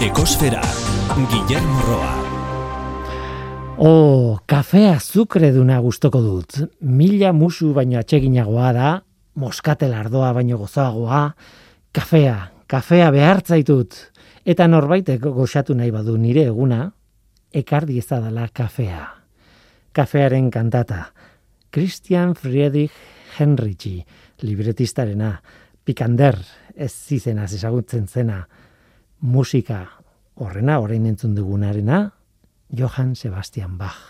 Ekosfera, Guillermo Roa. Oh, kafe azukre duna gustoko dut. Mila musu baino atseginagoa da, moskatel ardoa baino gozoagoa, kafea, kafea behartzaitut. Eta norbaitek goxatu nahi badu nire eguna, ekardi ezadala kafea. Kafearen kantata. Christian Friedrich Henrici, libretistarena, pikander, ez zizenaz ezagutzen zena, musika horrena, orain entzun dugunarena, Johann Sebastian Bach.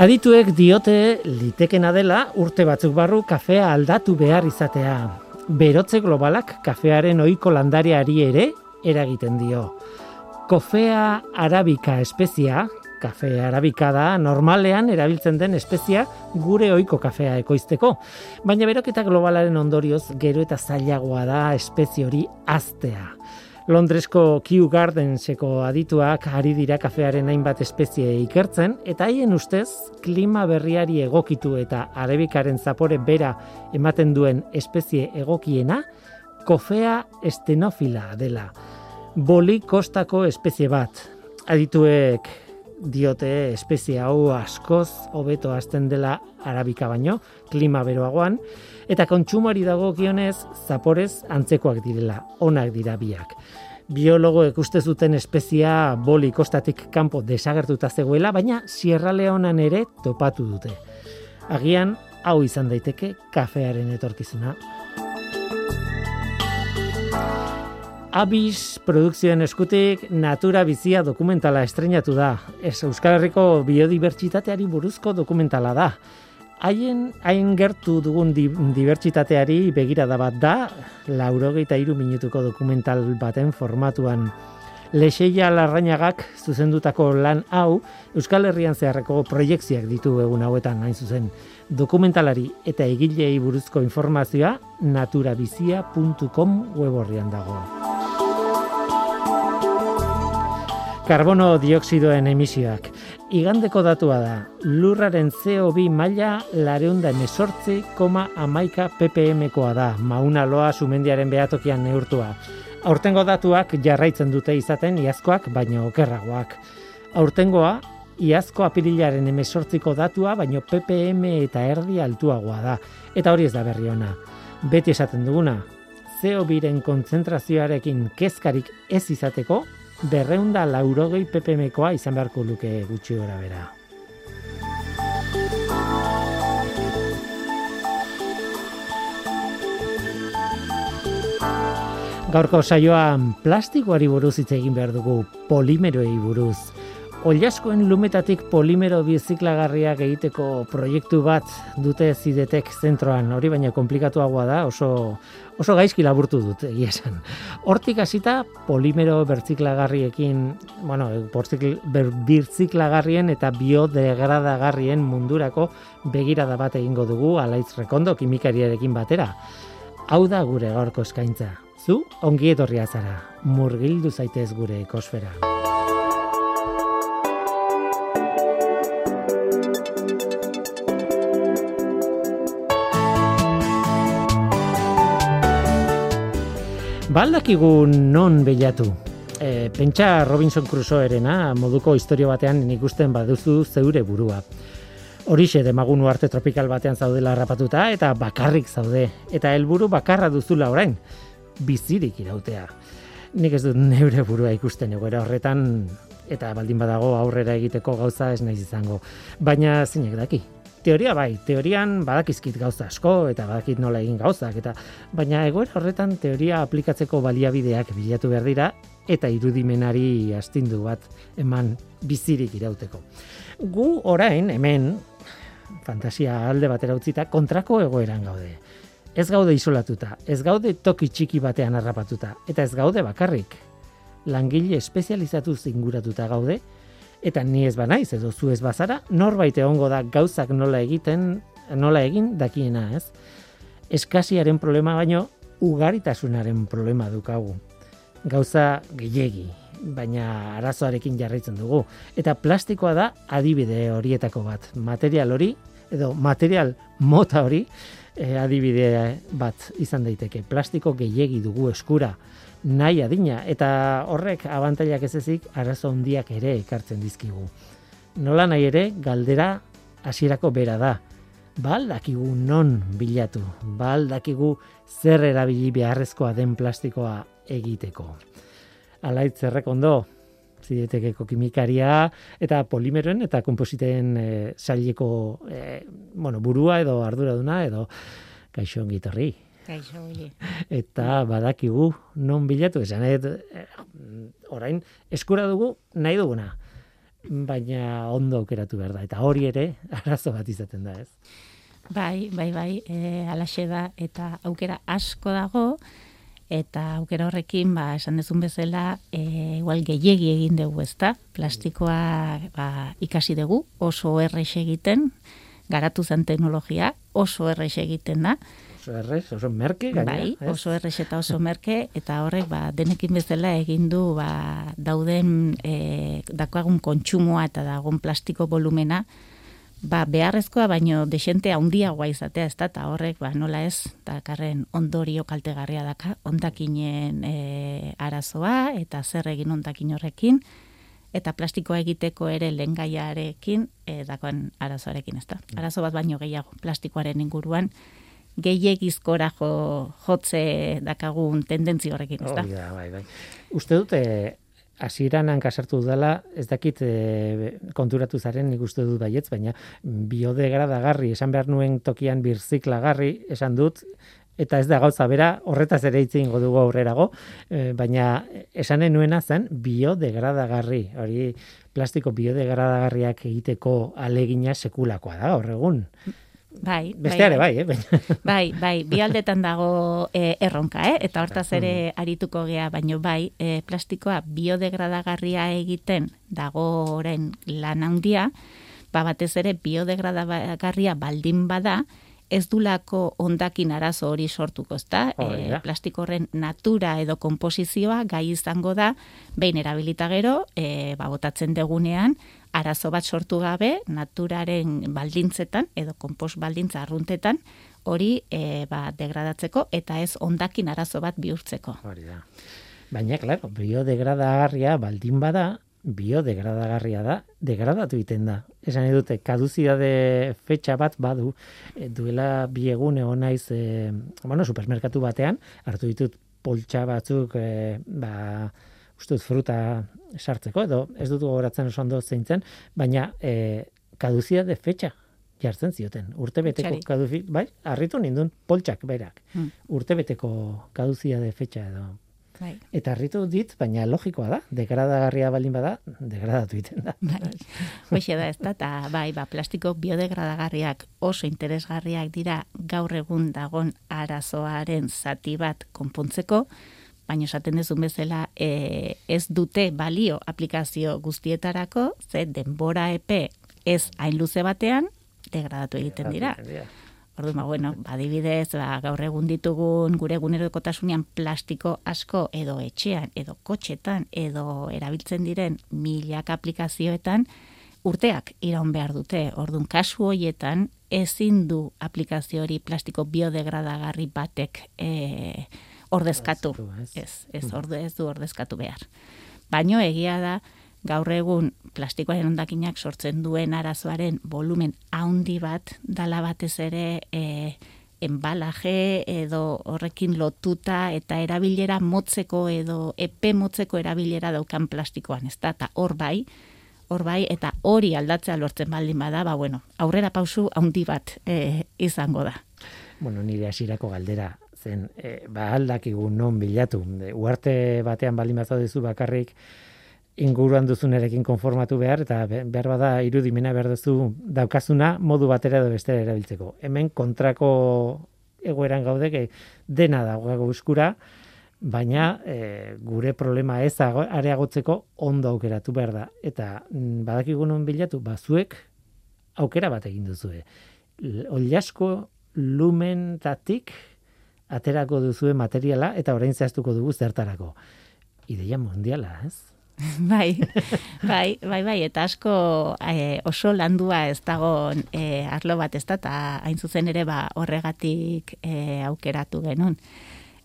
Adituek diote litekena dela urte batzuk barru kafea aldatu behar izatea. Berotze globalak kafearen ohiko landariari ere eragiten dio. Kofea arabika espezia, kafe arabika da normalean erabiltzen den espezia gure ohiko kafea ekoizteko. Baina beroketa globalaren ondorioz gero eta zailagoa da espezie hori aztea. Londresko Kew Gardenseko adituak ari dira kafearen hainbat espezie ikertzen eta haien ustez klima berriari egokitu eta arabikaren zapore bera ematen duen espezie egokiena kofea estenofila dela. Boli kostako espezie bat. Adituek diote espezie hau askoz hobeto hasten dela arabika baino, klima beroagoan, eta kontsumari dago gionez, zaporez antzekoak direla, onak dira biak. Biologoek uste zuten espezia boli kostatik kanpo desagertuta zegoela, baina Sierra Leonan ere topatu dute. Agian, hau izan daiteke kafearen etorkizuna. Abis produkzioen eskutik Natura Bizia dokumentala estrenatu da. Ez Euskal Herriko biodibertsitateari buruzko dokumentala da. Haien hain gertu dugun di, dibertsitateari begirada bat da, laurogeita iru minutuko dokumental baten formatuan. Lexeia larrainagak zuzendutako lan hau Euskal Herrian zeharreko proiekziak ditu egun hauetan hain zuzen. Dokumentalari eta egilei buruzko informazioa naturabizia.com web dago. Karbono dioksidoen emisioak. Igandeko datua da, lurraren CO2 maila lareunda emesortzi koma amaika ppm-koa da, mauna loa sumendiaren behatokian neurtua. Aurtengo datuak jarraitzen dute izaten iazkoak baino okerragoak. Aurtengoa, iazko apirilaren emesortziko datua baino ppm eta erdi altuagoa da. Eta hori ez da berri ona. Beti esaten duguna, CO2-ren kontzentrazioarekin kezkarik ez izateko, berreunda laurogei ppmkoa izan beharko luke gutxi gora bera. Gaurko saioan plastikoari buruz hitz egin behar dugu, polimeroei buruz. Ollaskoen lumetatik polimero biziklagarriak egiteko proiektu bat dute zidetek zentroan, hori baina komplikatuagoa da, oso, oso gaizki laburtu dut, egia esan. Hortik hasita polimero bertziklagarriekin, bueno, bertziklagarrien eta biodegradagarrien mundurako begirada bat egingo dugu, alaitz rekondo kimikariarekin batera. Hau da gure gaurko eskaintza. Zu, ongi etorria zara, murgildu zaitez gure ekosfera. Baldakigu non bilatu. E, pentsa Robinson Crusoerena moduko historio batean ikusten baduzu zeure burua. Horixe demagunu arte tropikal batean zaudela harrapatuta eta bakarrik zaude. Eta helburu bakarra duzula orain, bizirik irautea. Nik ez dut neure burua ikusten egoera horretan eta baldin badago aurrera egiteko gauza ez naiz izango. Baina zinek daki, Teoria bai, teorian badakizkit gauza asko eta badakit nola egin gauzak eta baina egoera horretan teoria aplikatzeko baliabideak bilatu behar dira eta irudimenari astindu bat eman bizirik irauteko. Gu orain hemen fantasia alde batera utzita kontrako egoeran gaude. Ez gaude isolatuta, ez gaude toki txiki batean harrapatuta eta ez gaude bakarrik. Langile espezializatu zinguratuta gaude, eta ni ez banaiz edo zu ez bazara, norbait egongo da gauzak nola egiten, nola egin dakiena, ez? Eskasiaren problema baino ugaritasunaren problema dukagu. Gauza gehiegi, baina arazoarekin jarraitzen dugu. Eta plastikoa da adibide horietako bat. Material hori edo material mota hori e, adibide bat izan daiteke. Plastiko gehiegi dugu eskura nahi adina eta horrek abantailak ez ezik arazo handiak ere ekartzen dizkigu. Nola nahi ere galdera hasierako bera da. Bal dakigu non bilatu, bal dakigu zer erabili beharrezkoa den plastikoa egiteko. Alaitz ondo, zidetekeko kimikaria eta polimeroen eta kompositen e, saileko e, bueno, burua edo arduraduna edo kaixo ongitorri. Kaixo Eta badakigu non bilatu esan e, orain eskura dugu nahi duguna. Baina ondo aukeratu behar da. Eta hori ere arazo bat izaten da ez. Bai, bai, bai, e, alaxe da, eta aukera asko dago, eta aukera horrekin, ba, esan dezun bezala, e, igual gehiegi egin dugu, ezta? Plastikoa ba, ikasi dugu, oso errex egiten, garatu zen teknologia, oso errex egiten da. Oso errex, oso merke, gaina. Bai, oso errex eta oso merke, eta horrek, ba, denekin bezala egin du, ba, dauden, e, dakoagun kontsumoa eta dagoen plastiko volumena, ba, beharrezkoa baino desente handiagoa izatea ez da, eta horrek ba, nola ez, dakarren ondorio kaltegarria daka, ondakinen e, arazoa eta zer egin ondakin horrekin, eta plastikoa egiteko ere lengaiarekin e, dakoan arazoarekin ez da. Arazo bat baino gehiago plastikoaren inguruan, gehiagizkora jo, jotze dakagun tendentzi horrekin, ez da? Oh, bai, bai. Uste dute, hasieran hankasartu dela, ez dakit e, konturatu zaren nik uste dut baietz, baina biodegradagarri, esan behar nuen tokian birziklagarri, esan dut, eta ez da gauza bera, horretaz ere hitz ingo dugu aurrerago, e, baina esanen nuena zen biodegradagarri, hori plastiko biodegradagarriak egiteko alegina sekulakoa da, horregun. Bai, Besteare bai, bai, eh? bai, bai, bi aldetan dago e, erronka, eh? Eta hortaz ere mm. arituko gea, baino bai, e, plastikoa biodegradagarria egiten dago orain lan handia, ba batez ere biodegradagarria baldin bada, ez dulako ondakin arazo hori sortuko, ezta? E, plastiko horren natura edo konposizioa gai izango da, behin erabilita gero, e, ba, botatzen degunean, arazo bat sortu gabe, naturaren baldintzetan, edo konpos baldintza arruntetan, hori e, ba, degradatzeko, eta ez ondakin arazo bat bihurtzeko. Hori da. Baina, klaro, biodegradagarria baldin bada, biodegradagarria da, degradatu egiten da. Esan edute, kaduzidade fetxa bat badu, e, duela bi egun egon naiz, e, bueno, supermerkatu batean, hartu ditut poltsa batzuk, e, ba, ustut fruta sartzeko, edo ez dut gogoratzen oso ondo zeintzen, baina e, kaduzidade fetxa jartzen zioten. Urtebeteko kaduzi, bai, harritu nindun poltsak berak. Hmm. Urtebeteko kaduzidade fetxa edo Bai. Eta harritu dit, baina logikoa da, degradagarria baldin bada, degradatu egiten da. Bai. Hoxe da, ez da, eta bai, ba, plastiko biodegradagarriak oso interesgarriak dira gaur egun dagon arazoaren zati bat konpontzeko, baina esaten dezun bezala e, ez dute balio aplikazio guztietarako, ze denbora epe ez hain luze batean, degradatu egiten dira. Ordu ba, bueno, badibidez, ba, gaur egun ditugun gure egunerokotasunean plastiko asko edo etxean, edo kotxetan, edo erabiltzen diren milak aplikazioetan, urteak iraun behar dute. Ordun kasu hoietan, ezin du aplikazio hori plastiko biodegradagarri batek e, ordezkatu. Ez, ez, mm. orde, ez du ordezkatu behar. Baino egia da, gaur egun plastikoaren ondakinak sortzen duen arazoaren volumen haundi bat dala batez ere e, enbalaje edo horrekin lotuta eta erabilera motzeko edo epe motzeko erabilera daukan plastikoan, ez da, eta hor bai, hor bai, eta hori aldatzea lortzen baldin bada, ba, bueno, aurrera pausu haundi bat e, izango da. Bueno, nire hasirako galdera zen, e, ba aldakigu non bilatu, uarte batean baldin bat bakarrik, inguruan duzunerekin konformatu behar, eta behar bada irudimena behar duzu daukazuna modu batera edo bestera erabiltzeko. Hemen kontrako egoeran gaude, dena dago eskura, baina e, gure problema ez areagotzeko ondo aukeratu behar da. Eta mm, badakigu non bilatu, bazuek aukera bat egin duzue. Oliasko lumentatik aterako duzue materiala eta orain zehaztuko dugu zertarako. Ideia mundiala, ez? bai, bai, bai, bai, eta asko e, oso landua ez dago e, arlo bat ez da, eta hain zuzen ere ba, horregatik e, aukeratu genuen.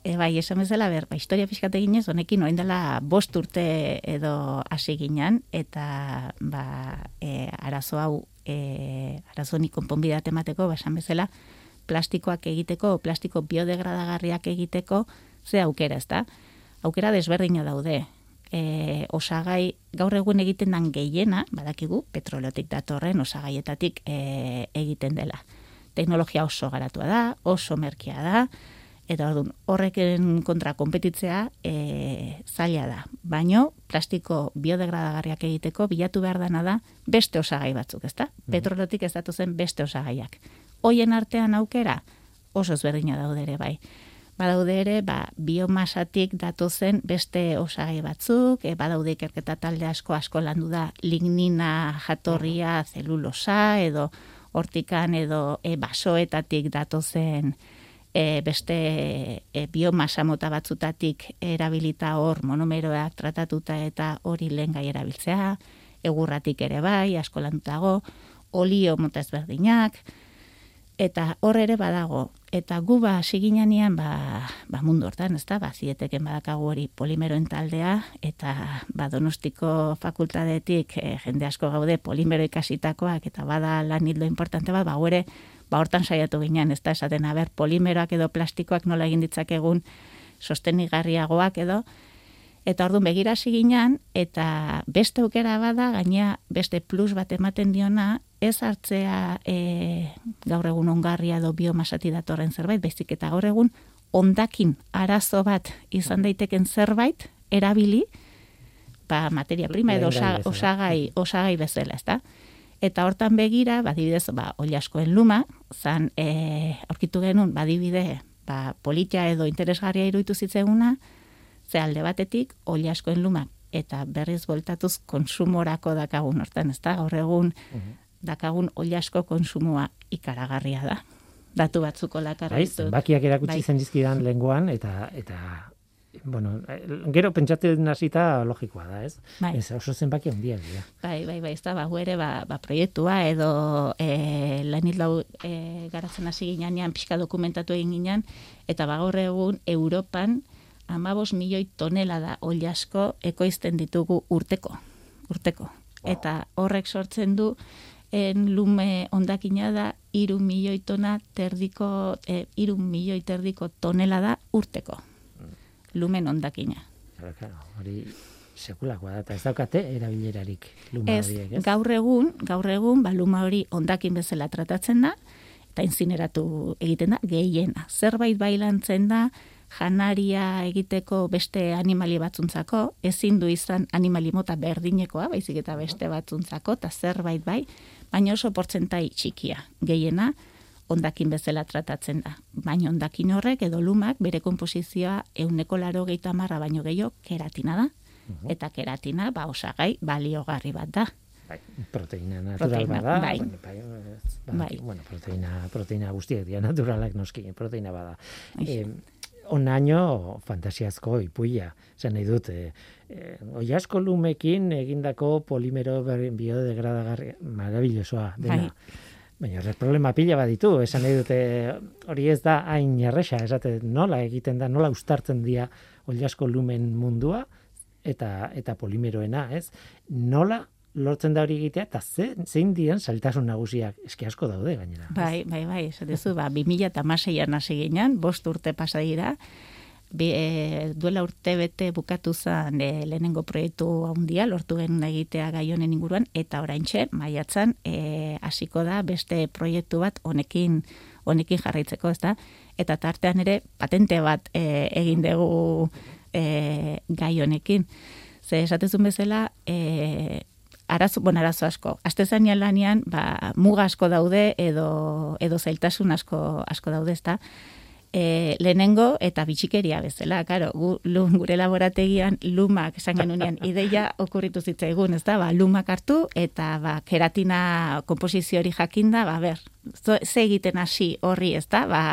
E, bai, esan bezala, ber, ba, historia pixkate ginez, honekin oin dela bost urte edo hasi ginen, eta ba, e, arazo hau, e, arazo ni konponbidat emateko, ba, esan bezala, plastikoak egiteko, plastiko biodegradagarriak egiteko, ze aukera ez da? Aukera desberdina daude, e, osagai gaur egun egiten dan gehiena, badakigu, petroleotik datorren osagaietatik e, egiten dela. Teknologia oso garatua da, oso merkia da, eta orduan, horreken kontra konpetitzea e, zaila da. Baino, plastiko biodegradagarriak egiteko bilatu behar dana da beste osagai batzuk, ezta? Mm Petroleotik ez datu zen beste osagaiak. Hoien artean aukera, oso ezberdina daude ere bai. Badaude ere, ba, biomasatik datozen beste osagai batzuk, e, badaude ikerketa talde asko asko landu da lignina jatorria zelulosa edo hortikan edo e, basoetatik datozen e, beste e, biomasa mota batzutatik erabilita hor monomeroak tratatuta eta hori lehen gai erabiltzea, egurratik ere bai, asko landutago, olio mota ezberdinak, eta hor ere badago eta gu ba siginean ba, ba mundu hortan, ezta? Ba zieteken badakagu hori polimeroen taldea eta ba Donostiko fakultatetik e, jende asko gaude polimero ikasitakoak eta bada lan hildo importante bat, ba ere ba hortan saiatu ginen, ezta? Esaten aber polimeroak edo plastikoak nola egin ditzakegun sostenigarriagoak edo Eta orduan begira ginean eta beste aukera bada, gaina beste plus bat ematen diona, ez hartzea e, gaur egun ongarria edo biomasati datorren zerbait, baizik eta gaur egun ondakin arazo bat izan daiteken zerbait erabili, ba, materia prima edo osagai, osagai bezala, ezta? Eta hortan begira, badibidez, ba, oliaskoen luma, zan, e, aurkitu genuen, badibide, ba, politia edo interesgarria iruditu zitzeguna, ze alde batetik, oliaskoen luma, eta berriz voltatuz konsumorako dakagun hortan, ezta? Gaur egun, mhm dakagun oliasko konsumoa ikaragarria da. Datu batzuko lakarra bai, ditut. Bakiak erakutsi bai. zen dizkidan lenguan, eta, eta bueno, gero pentsatzen hasita logikoa da, ez? Bai. Ez oso zenbaki handia dira. Bai, bai, bai, ez da, ba, ere, ba, ba, proiektua, edo e, lanit lau e, garatzen hasi ginean, pixka dokumentatu egin ginean, eta ba, gaur egun, Europan, amabos milioi tonela da oliasko ekoizten ditugu urteko. Urteko. Eta horrek sortzen du, en lume ondakina da iru milioi tona terdiko, e, iru milioi terdiko tonela da urteko. Lumen ondakina. Hori sekulakoa da, eta ez daukate erabilerarik luma horiek, ez? Gaur egun, gaur egun, ba, luma hori ondakin bezala tratatzen da, eta inzineratu egiten da, gehiena. Zerbait bailantzen da, janaria egiteko beste animali batzuntzako, ezin du izan animali mota berdinekoa, baizik eta beste batzuntzako, eta zerbait bai, baina oso portzentai txikia, gehiena, ondakin bezala tratatzen da. Baina ondakin horrek edo lumak bere komposizioa euneko laro gehieta marra baino gehiago keratina da. Eta keratina, ba, osagai, baliogarri bat da. Bai, proteina natural proteina, bada. Bai. Bueno, bai, bai. bueno, proteina, proteina guztiak dira naturalak noski, proteina bada. Eh, onaino fantasiazko ipuia, zen nahi dut, eh, eh, oiasko lumekin egindako polimero biodegradagarri, marabillosoa, dena. Bai. Baina horrek problema pila baditu, esan nahi dute hori ez da hain erresa, esate nola egiten da, nola ustartzen dira oiasko lumen mundua, eta eta polimeroena, ez? Nola lortzen da hori egitea, eta ze, zein dian saltasun nagusiak eski asko daude gainera. Bai, bai, bai, esatezu, ba, 2000 eta maseian hasi ginen, bost urte pasa dira, Bi, e, duela urte bete bukatu zen e, lehenengo proiektu handia lortu genuen egitea gai honen inguruan eta oraintxe maiatzan e, hasiko da beste proiektu bat honekin honekin jarraitzeko, ezta? Eta tartean ere patente bat e, egin dugu e, gai honekin. Ze esatezun bezala, e, arazo, bon, arazo asko. Aste zainean lanian, ba, muga asko daude edo, edo zailtasun asko, asko daude, ezta? E, lehenengo eta bitxikeria bezala, karo, gu, gure laborategian lumak esan genunean ideia okurritu zitzaigun, ez da, ba, lumak hartu eta ba, keratina komposizio hori jakinda, ba, ber, ze egiten hasi horri, ez da, ba,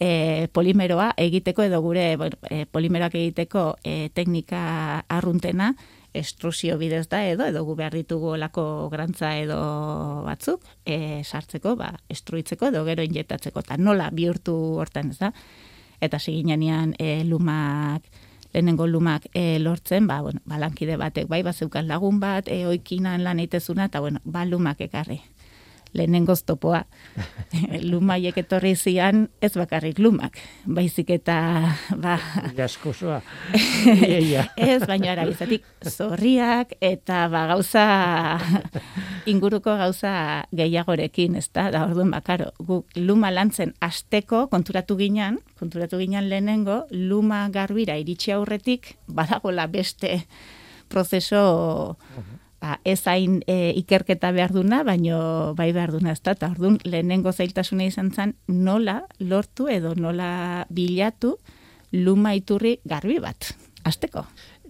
e, polimeroa egiteko edo gure bueno, e, polimeroak egiteko e, teknika arruntena estrusio bidez da edo, edo gu behar ditugu olako grantza edo batzuk, e, sartzeko, ba, estruitzeko edo gero injetatzeko, eta nola bihurtu hortan ez da. Eta siginean e, lumak, lehenengo lumak e, lortzen, ba, bueno, balankide batek, bai, bazeukan lagun bat, e, oikinan lan eitezuna, eta bueno, ba, lumak ekarri lehenengo topoa. Lumaiek etorri zian ez bakarrik lumak, baizik eta ba gaskosoa. ez baina arabizatik zorriak eta ba gauza inguruko gauza gehiagorekin, ezta? Da orduan bakaro, gu luma lantzen asteko konturatu ginean, konturatu ginean lehenengo luma garbira iritsi aurretik badagola beste prozeso ba, ez hain e, ikerketa behar duna, baino bai behar duna ez da, eta orduan lehenengo zailtasuna izan zen nola lortu edo nola bilatu luma iturri garbi bat, azteko.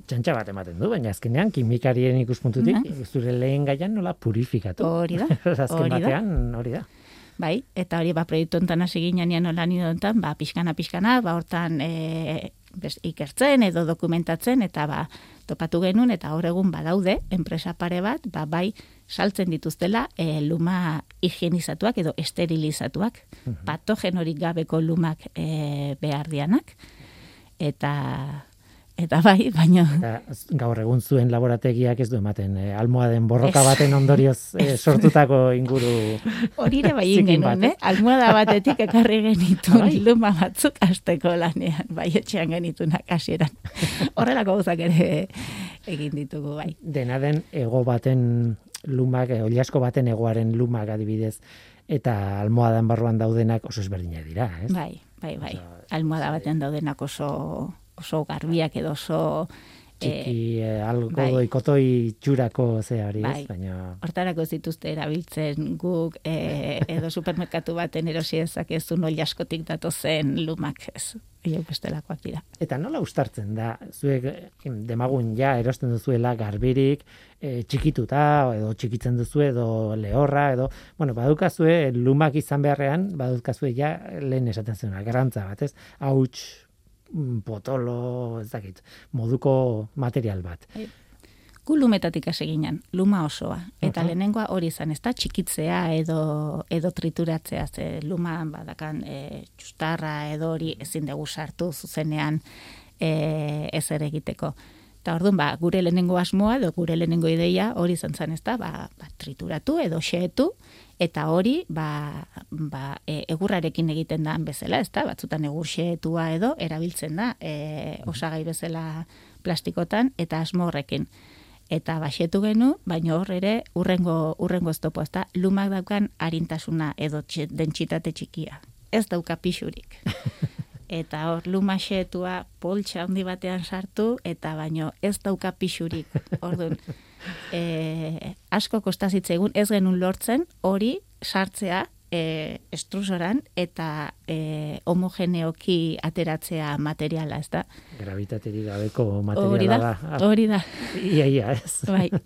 Txantxa bat ematen du, baina azkenean kimikarien ikuspuntutik, zure lehen gaian nola purifikatu. Hori da, hori batean, hori da. Bai, eta hori ba proiektu hontan hasi ginean nola ni hontan, ba pixkana pixkana, ba hortan e, ikertzen edo dokumentatzen eta ba topatu genuen eta hor egun badaude enpresa pare bat, ba, bai saltzen dituztela e, luma higienizatuak edo esterilizatuak, patogenorik gabeko lumak e, behar dianak, eta Eta bai, baina... gaur egun zuen laborategiak ez du ematen, eh, almohaden borroka baten ondorioz eh, sortutako inguru... Hori ere bai genuen, eh? almohada batetik ekarri genitu bai. luma batzuk azteko lanean, bai etxean genitunak hasieran. Horrelako gauzak ere egin ditugu, bai. Dena den, ego baten lumak, eh, oliasko baten egoaren lumak adibidez, eta almohadan barruan daudenak oso ezberdinak dira, ez? Bai, bai, bai. Almohada baten daudenak oso oso garbiak edo oso txiki eh, algo bai. ikotoi txurako ze hori, bai. baina hortarako ez dituzte erabiltzen guk eh, edo supermerkatu baten erosi dezakezu no jaskotik dato zen lumak ez? Hiek bestelakoak dira. Eta nola ustartzen da? Zuek demagun ja erosten duzuela garbirik e, txikituta edo txikitzen duzu edo lehorra edo bueno badukazue lumak izan beharrean badukazue ja lehen esaten zuena garantza bat ez? Hauts potolo, ez dakit, moduko material bat. Bai. Gu lumetatik ginen, luma osoa. Eta lehenengoa hori izan, ez da txikitzea edo, edo trituratzea, ze luma badakan e, txustarra edo hori ezin dugu sartu zuzenean e, ez ere egiteko. Eta orduan, ba, gure lehenengo asmoa edo gure lehenengo ideia hori izan zen, ez da, ba, ba, trituratu edo xeetu, eta hori ba, ba, e, egurrarekin egiten da bezala, ezta? Batzutan egurxetua edo erabiltzen da e, osagai bezala plastikotan eta asmo horrekin. Eta baxetu genu, baina hor ere urrengo, urrengo estopo, ezta? Lumak daukan harintasuna edo dentsitate txikia. Ez dauka pixurik. eta hor lumaxetua poltsa handi batean sartu eta baino ez dauka pixurik. Orduan, e, asko kostazitze egun ez genuen lortzen hori sartzea e, estrusoran eta e, homogeneoki ateratzea materiala, ez da? Gravitateri gabeko materiala da. Hori da, Ia, ia, ez. Bai.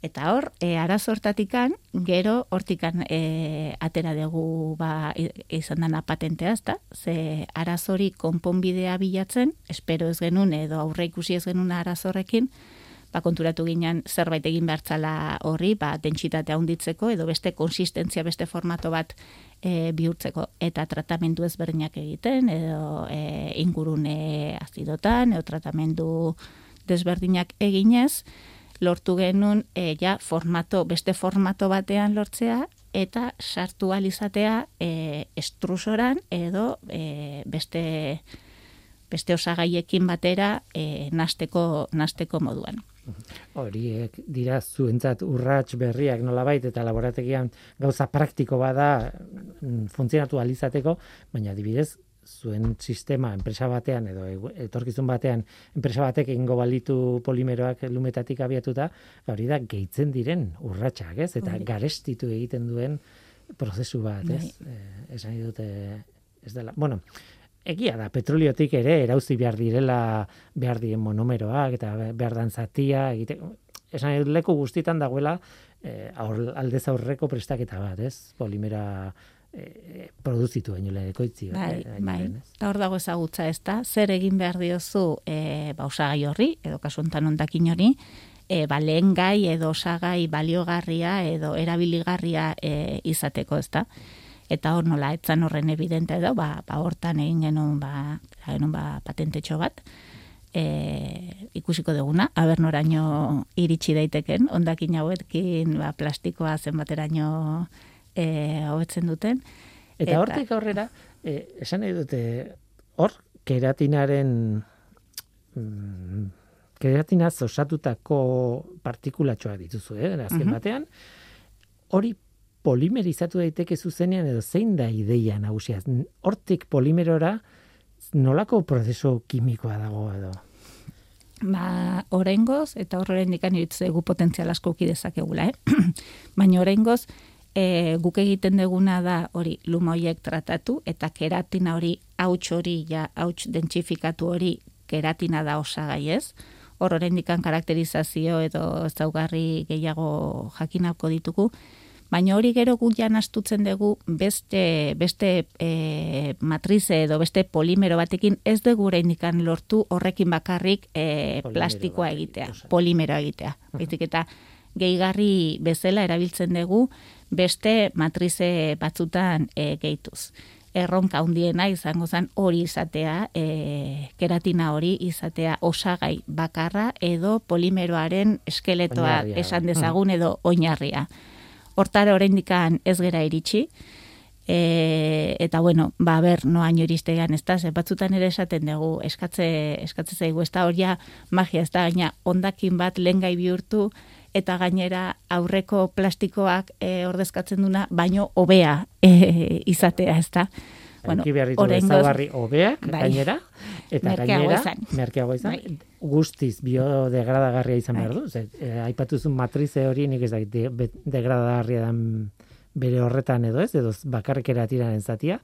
Eta hor, e, arazortatikan, gero hortikan e, atera dugu ba, izan dana patentea, ezta? Ze arazori konponbidea bilatzen, espero ez genuen edo aurre ikusi ez genuen arazorrekin, ba, konturatu ginen zerbait egin behartzala horri, ba, dentsitatea handitzeko edo beste konsistentzia, beste formato bat e, bihurtzeko eta tratamendu ezberdinak egiten edo e, ingurune azidotan edo tratamendu desberdinak eginez, lortu genuen e, ja, formato, beste formato batean lortzea eta sartu alizatea e, estrusoran edo e, beste beste osagaiekin batera e, nasteko, nasteko moduan. Horiek dira zuentzat urrats berriak nolabait eta laborategian gauza praktiko bada mm, funtzionatu alizateko, baina adibidez zuen sistema enpresa batean edo etorkizun batean enpresa batek egingo balitu polimeroak lumetatik abiatuta, hori da gehitzen diren urratsak, ez? Eta garestitu egiten duen prozesu bat, ez? Bai. Eh, esan dute ez dela. Bueno, egia da, petroliotik ere erauzi behar direla behar dien monomeroak eta behar dan zatia, egite, esan leku guztitan dagoela eh, aur, aldez aurreko prestaketa bat, ez? Polimera e, produzitu baino lehen. Bai, eh, bai. lehen, ez? Eta hor dago ezagutza ez da, zer egin behar diozu e, ba, osagai horri, edo kasu honetan ondakin hori, e, ba, lehen gai edo osagai baliogarria edo erabiligarria e, izateko ez da. Eta hor nola, etzan horren evidente edo, ba, ba hortan egin genuen ba, genuen ba, patentetxo bat, e, ikusiko duguna, aber noraino iritsi daiteken, ondakin hauekin ba, plastikoa zenbateraino e, hobetzen duten. Eta, Eta- hortik aurrera, eh, esan nahi dute, hor, keratinaren mm, keratinaz osatutako partikulatxoak dituzu, eh? azken Mhm. batean, hori polimerizatu daiteke zuzenean edo zein da ideia nagusia? Hortik polimerora nolako prozesu kimikoa dago edo? Ba, oraingoz eta horren dikan gu potentzial asko uki dezakegula, eh? Baina oraingoz e, guk egiten deguna da hori luma horiek tratatu eta keratina hori hauts hori ja hauts dentsifikatu hori keratina da osagai ez. Hor oraindikan karakterizazio edo ezaugarri gehiago jakinako ditugu. Baina hori gero guk jan astutzen dugu beste, beste e, matrize edo beste polimero batekin ez dugu oraindikan lortu horrekin bakarrik e, plastikoa egitea. polimeroa egitea. Baizik eta gehigarri bezala erabiltzen dugu beste matrize batzutan e, gehituz. Erronka handiena izango zen hori izatea, e, keratina hori izatea osagai bakarra edo polimeroaren eskeletoa Oinarria. esan dezagun edo oinarria. Hortara oraindikan ez gera iritsi. E, eta bueno, ba ber, noaino iristegan, ez da, ze batzutan ere esaten dugu, eskatze, eskatze zaigu, ez da, hor ja magia, ez da, gaina ondakin bat lengai bihurtu, eta gainera aurreko plastikoak e, ordezkatzen duna, baino hobea e, izatea, ez da. Bueno, oraingoz- hobeak Bai. gainera eta Merkeago gainera izan. merkeago izan Bai. guztiz biodegradagarria izan Bai. behar du ze eh, aipatuzun matrize hori nik ez dakit de, degradagarria dan bere horretan edo ez edo bakarrik eratiraren zatia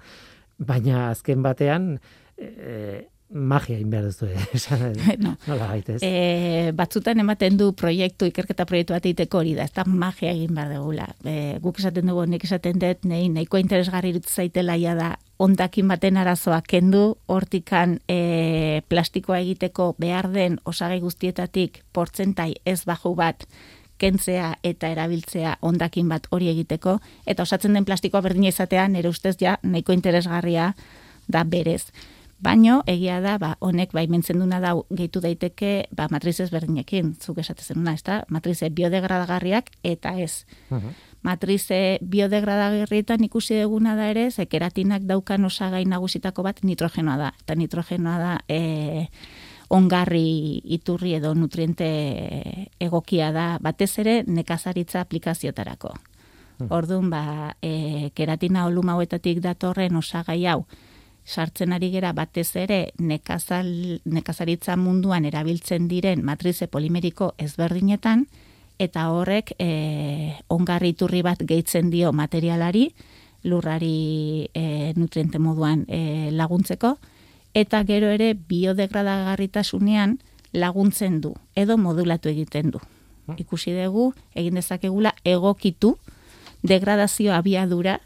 baina azken batean eh, magia egin behar duzu eh, esan No. nola gaitez E, batzutan ematen du proiektu, ikerketa proiektu bat egiteko hori da, ez da magia egin behar dugula. E, guk esaten dugu, nik esaten dut, nei, nahiko interesgarri irutu zaitela ja da, ondakin baten arazoa kendu, hortikan e, plastikoa egiteko behar den osagai guztietatik portzentai ez baju bat kentzea eta erabiltzea ondakin bat hori egiteko, eta osatzen den plastikoa berdina izatea, nire ustez ja, nahiko interesgarria da berez. Baino, egia da, ba, honek baimentzen duna da gehitu daiteke ba, matriz berdinekin, zuk esaten zenuna, ez da? Matrize biodegradagarriak eta ez. Mhm. Matrize biodegradagarrietan ikusi duguna da ere, ze keratinak daukan osagai nagusitako bat nitrogenoa da. Eta nitrogenoa da e, ongarri iturri edo nutriente egokia da, batez ere nekazaritza aplikaziotarako. Orduan, ba, e, keratina oluma hauetatik datorren osagai hau, sartzen ari gera batez ere nekazal, nekazaritza munduan erabiltzen diren matrize polimeriko ezberdinetan, eta horrek e, ongarri iturri bat gehitzen dio materialari, lurrari e, nutriente moduan e, laguntzeko, eta gero ere biodegradagarritasunean laguntzen du, edo modulatu egiten du. Ikusi dugu, egin dezakegula egokitu degradazio abiadura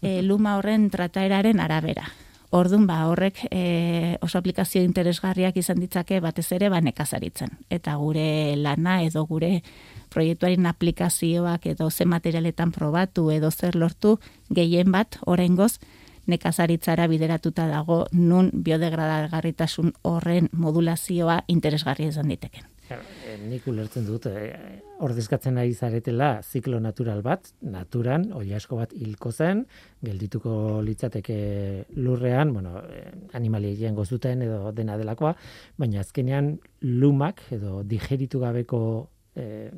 e, luma horren trataeraren arabera. Ordun ba horrek e, oso aplikazio interesgarriak izan ditzake batez ere ba nekazaritzen eta gure lana edo gure proiektuaren aplikazioak edo ze materialetan probatu edo zer lortu gehien bat oraingoz nekazaritzara bideratuta dago nun biodegradagarritasun horren modulazioa interesgarria izan diteken. Eh, nik ulertzen dut, eh, ordezkatzen ari zaretela ziklo natural bat, naturan, oi asko bat hilko zen, geldituko litzateke lurrean, bueno, eh, animalien gozuten edo dena delakoa, baina azkenean lumak edo digeritu gabeko eh,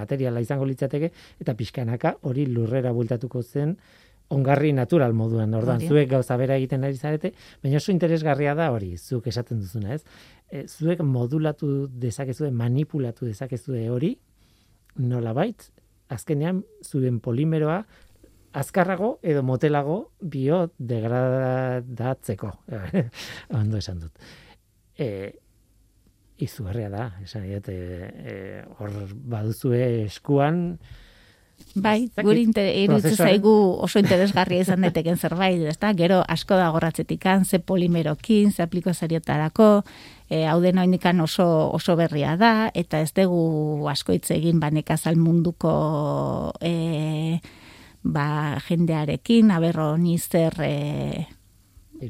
materiala izango litzateke, eta pixkanaka hori lurrera bultatuko zen, ongarri natural moduan, ordan zuek gauza bera egiten ari zarete, baina oso interesgarria da hori, zuk esaten duzuna, ez? E, zuek modulatu dezakezue, manipulatu dezakezue hori, nolabait, azkenean zuen polimeroa azkarrago edo motelago biodegradatzeko. Ondo esan dut. E, izugarria da, esan diet, e, e, hor baduzue eskuan Bai, guri inter- iruditzen prozesuaren- zaigu oso interesgarria izan daiteken zerbait, ezta? Gero asko da gorratzetikan, ze polimerokin, ze aplikazioetarako, e, hau dena indikan oso, oso berria da, eta ez dugu asko hitz egin ba, nekazal munduko e, ba, jendearekin, aberro ni zer e,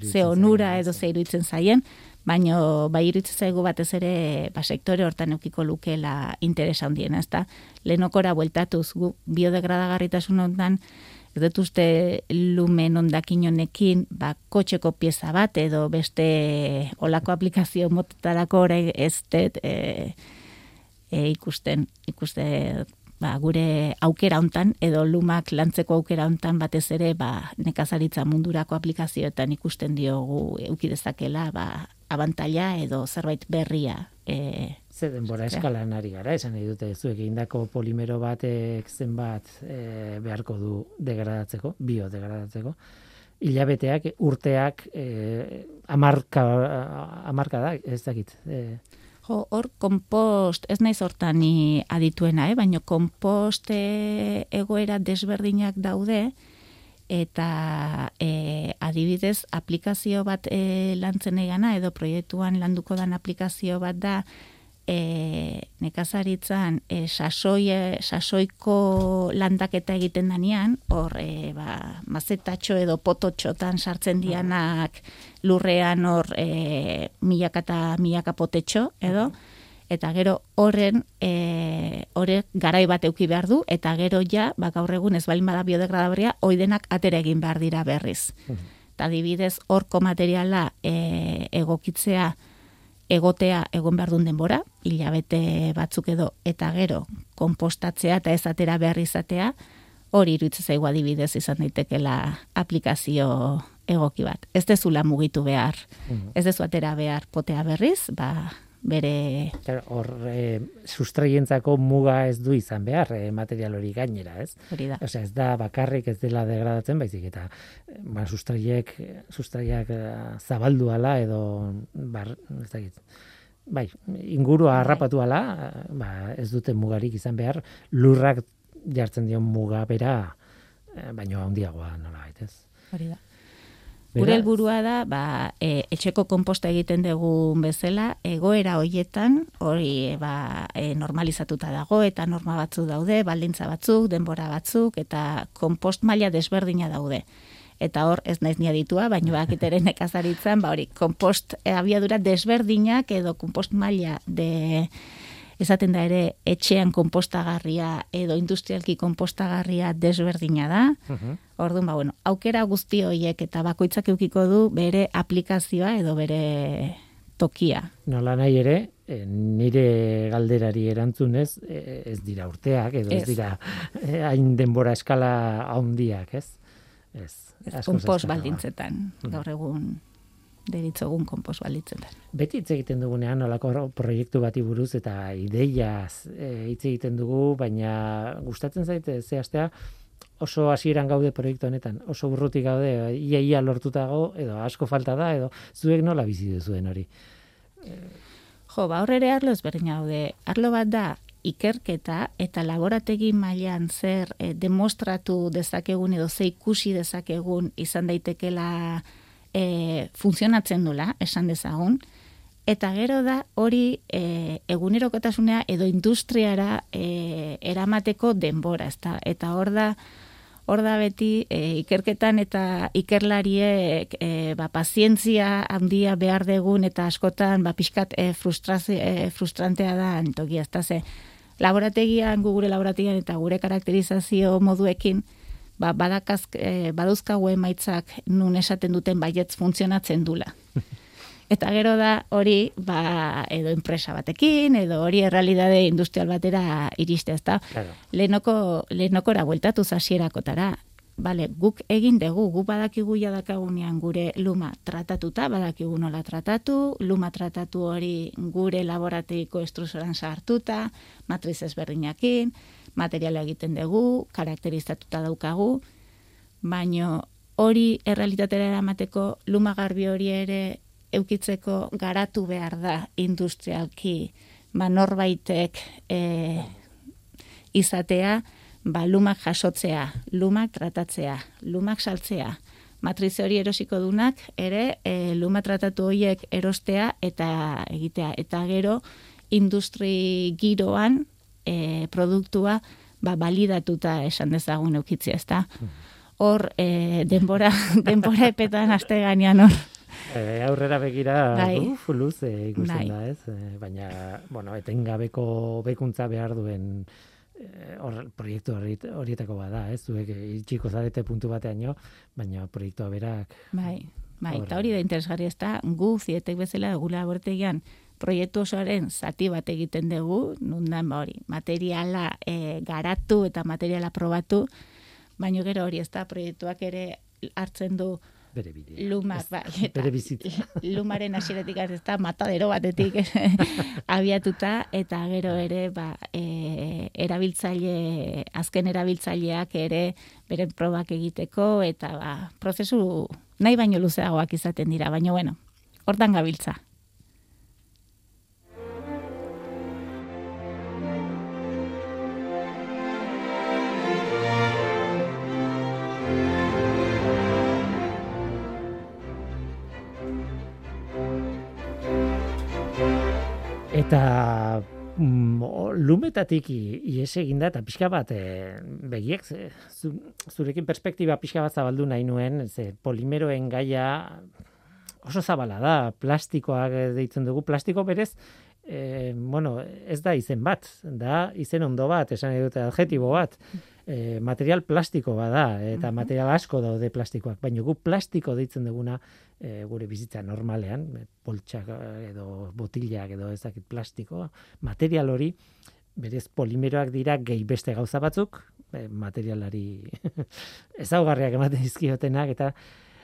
ze onura edo ze iruditzen zaien, baino bai iruditzen zaigu batez ere ba, sektore hortan eukiko lukela interesa handiena, ezta? Lehenokora bueltatuz gu biodegradagarritasun hontan ez dut uste lumen ondakin honekin ba, kotxeko pieza bat edo beste olako aplikazio motetarako orain ez dut e, e, ikusten, ikuste ba, gure aukera hontan edo lumak lantzeko aukera hontan batez ere ba, nekazaritza mundurako aplikazioetan ikusten diogu euki dezakela ba, abantaila edo zerbait berria e, Ze denbora eskalan ari gara, esan nahi dute zuek egindako polimero batek zenbat e, beharko du degradatzeko, biodegradatzeko. Hilabeteak, urteak, e, amarka, amarka da, ez dakit. E, Jo, hor kompost, ez naiz hortan adituena, eh? baina kompost egoera desberdinak daude, eta e, adibidez aplikazio bat e, lantzen egana, edo proiektuan landuko dan aplikazio bat da, e, nekazaritzan e, sasoi, sasoiko landaketa egiten danean, hor e, ba, mazetatxo edo pototxotan sartzen dianak lurrean hor e, milaka eta milaka potetxo edo, eta gero horren e, horrek garai bat euki behar du, eta gero ja, ba, gaur egun ez balin bada biodegradabria, oidenak atera egin behar dira berriz. Eta adibidez, horko materiala e, egokitzea, egotea egon behar duen denbora, hilabete batzuk edo, eta gero, kompostatzea eta ez atera behar izatea, hori iruditzen zaigu adibidez izan daitekela aplikazio egoki bat. Ez dezula mugitu behar, ez dezu atera behar potea berriz, ba, bere Claro, hor e, sustraientzako muga ez du izan behar e, material hori gainera, ez? hori da. Osea, ez da bakarrik ez dela degradatzen, baizik eta ba, sustraiek, sustraiak e, zabaldu ala edo bar, ez dakit. Bai, ingurua harrapatu ala, ba, ez dute mugarik izan behar, lurrak jartzen dion muga bera, baino handiagoa nola ez? Hori da. Gure helburua da, ba, e, etxeko konposta egiten dugu bezala, egoera hoietan, hori e, ba, e, normalizatuta dago, eta norma batzuk daude, baldintza batzuk, denbora batzuk, eta konpost maila desberdina daude. Eta hor, ez naiz ni aditua, baina bakiteren nekazaritzan, ba hori, konpost e, abiadura desberdinak edo konpost maila de esaten da ere etxean konpostagarria edo industrialki konpostagarria desberdina da. Mhm. Orduan, ba, bueno, aukera guzti horiek eta bakoitzak eukiko du bere aplikazioa edo bere tokia. Nola nahi ere, e, nire galderari erantzunez, e, ez dira urteak, edo ez, Ez. dira e, hain denbora eskala handiak, ez? Ez. eskasagoa. baldintzetan, gaur egun deritzogun konpost baldintzetan. Beti hitz egiten dugunean nolako proiektu bati buruz eta ideiaz e, hitz egiten dugu, baina gustatzen zaite ze astea oso hasieran gaude proiektu honetan, oso urrutik gaude, ia ia lortutago edo asko falta da edo zuek nola bizi duzuen hori. Jo, ba hor ere arlo ezberdin daude. Arlo bat da ikerketa eta laborategi mailan zer eh, demostratu dezakegun edo ze ikusi dezakegun izan daitekela eh, funtzionatzen dula, esan dezagun. Eta gero da hori e, egunerokotasunea edo industriara e, eramateko denbora, ezta? Eta hor da hor da beti e, ikerketan eta ikerlariek e, ba, pazientzia handia behar degun eta askotan ba, pixkat e, e, frustrantea da tokia, ezta ze laborategian, gu gure laborategian eta gure karakterizazio moduekin ba, badakaz, e, baduzkagu emaitzak nun esaten duten baietz funtzionatzen dula. Eta gero da hori, ba, edo enpresa batekin, edo hori errealidade industrial batera iriste, ezta? Claro. Lehenoko, lehenokora bueltatu zasierakotara. Bale, guk egin dugu, guk badakigu jadakagunean gure luma tratatuta, badakigu nola tratatu, luma tratatu hori gure laborategiko estruzoran sartuta, matriz ezberdinakin, materiala egiten dugu, karakterizatuta daukagu, baino hori errealitatera eramateko luma garbi hori ere eukitzeko garatu behar da industrialki ba norbaitek e, izatea ba, lumak jasotzea, lumak tratatzea, lumak saltzea, matrize hori erosiko dunak, ere, e, luma tratatu horiek erostea eta egitea. Eta gero, industri giroan e, produktua ba, balidatuta esan dezagun eukitzia, ezta? Hor, e, denbora, denbora epetan aste gainean hor. E, aurrera begira, Bai. uf, luze ikusten Bai. da, ez? E, baina, bueno, etengabeko bekuntza behar duen e, hor, proiektu horiet- horietako bada, ez? Zuek itxiko zarete puntu bateaino, baina proiektua berak Bai, bai, eta hori da interesgarri ez da, gu zietek bezala gula laborategian proiektu osoaren zati bat egiten dugu, nundan ba hori, materiala e, garatu eta materiala probatu, baina gero hori ez da, proiektuak ere hartzen du bere bidea. lumak, ba, eta bere bizitza. lumaren hasieratik ez da matadero batetik abiatuta eta gero ere ba, e, erabiltzaile azken erabiltzaileak ere beren probak egiteko eta ba, prozesu nahi baino luzeagoak izaten dira baina bueno hortan gabiltza Eta mm, lumetatik ies egin da, eta pixka bat, e, begiek, zu, zurekin perspektiba pixka bat zabaldu nahi nuen, ze polimeroen gaia oso zabala da, plastikoak deitzen dugu, plastiko berez, e, bueno, ez da izen bat, da izen ondo bat, esan dute adjetibo bat, e, material plastiko bada, eta material asko daude plastikoak, baina gu plastiko deitzen duguna e, gure bizitza normalean, poltsak eh, edo botilak edo ez dakit plastiko, material hori, berez polimeroak dira gehi beste gauza batzuk, e, materialari ezaugarriak ematen dizkiotenak, eta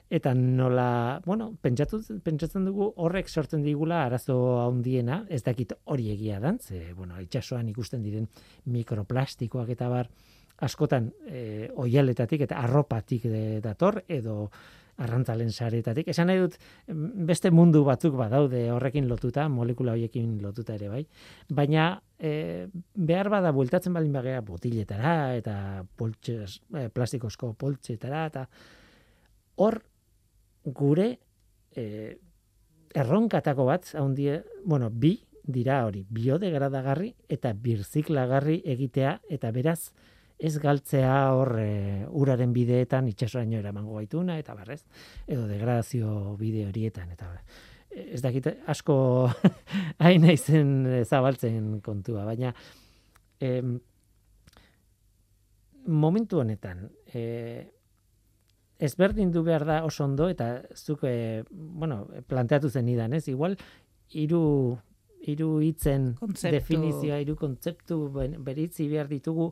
eta nola, bueno, pentsatu, pentsatzen dugu horrek sortzen digula arazo handiena, ez dakit hori egia dan, ze, bueno, itxasoan ikusten diren mikroplastikoak eta bar, askotan e, oialetatik eta arropatik de, dator, edo arrantzalen saretatik. Esan nahi dut, em, beste mundu batzuk badaude horrekin lotuta, molekula horiekin lotuta ere bai. Baina e, behar bada bueltatzen balin bagea botiletara eta poltxez, e, plastikozko poltxetara eta hor gure e, erronkatako bat, haundie, bueno, bi dira hori, biodegradagarri eta birziklagarri egitea eta beraz ez galtzea hor e, uraren bideetan itsasoraino eramango gaituna eta barrez edo degradazio bide horietan eta ez dakit asko hain naizen zabaltzen kontua baina em, momentu honetan e, ezberdin du behar da oso ondo eta zuk e, bueno, planteatu zen idan, ez? Igual hiru hiru hitzen definizioa, hiru kontzeptu beritzi behar ditugu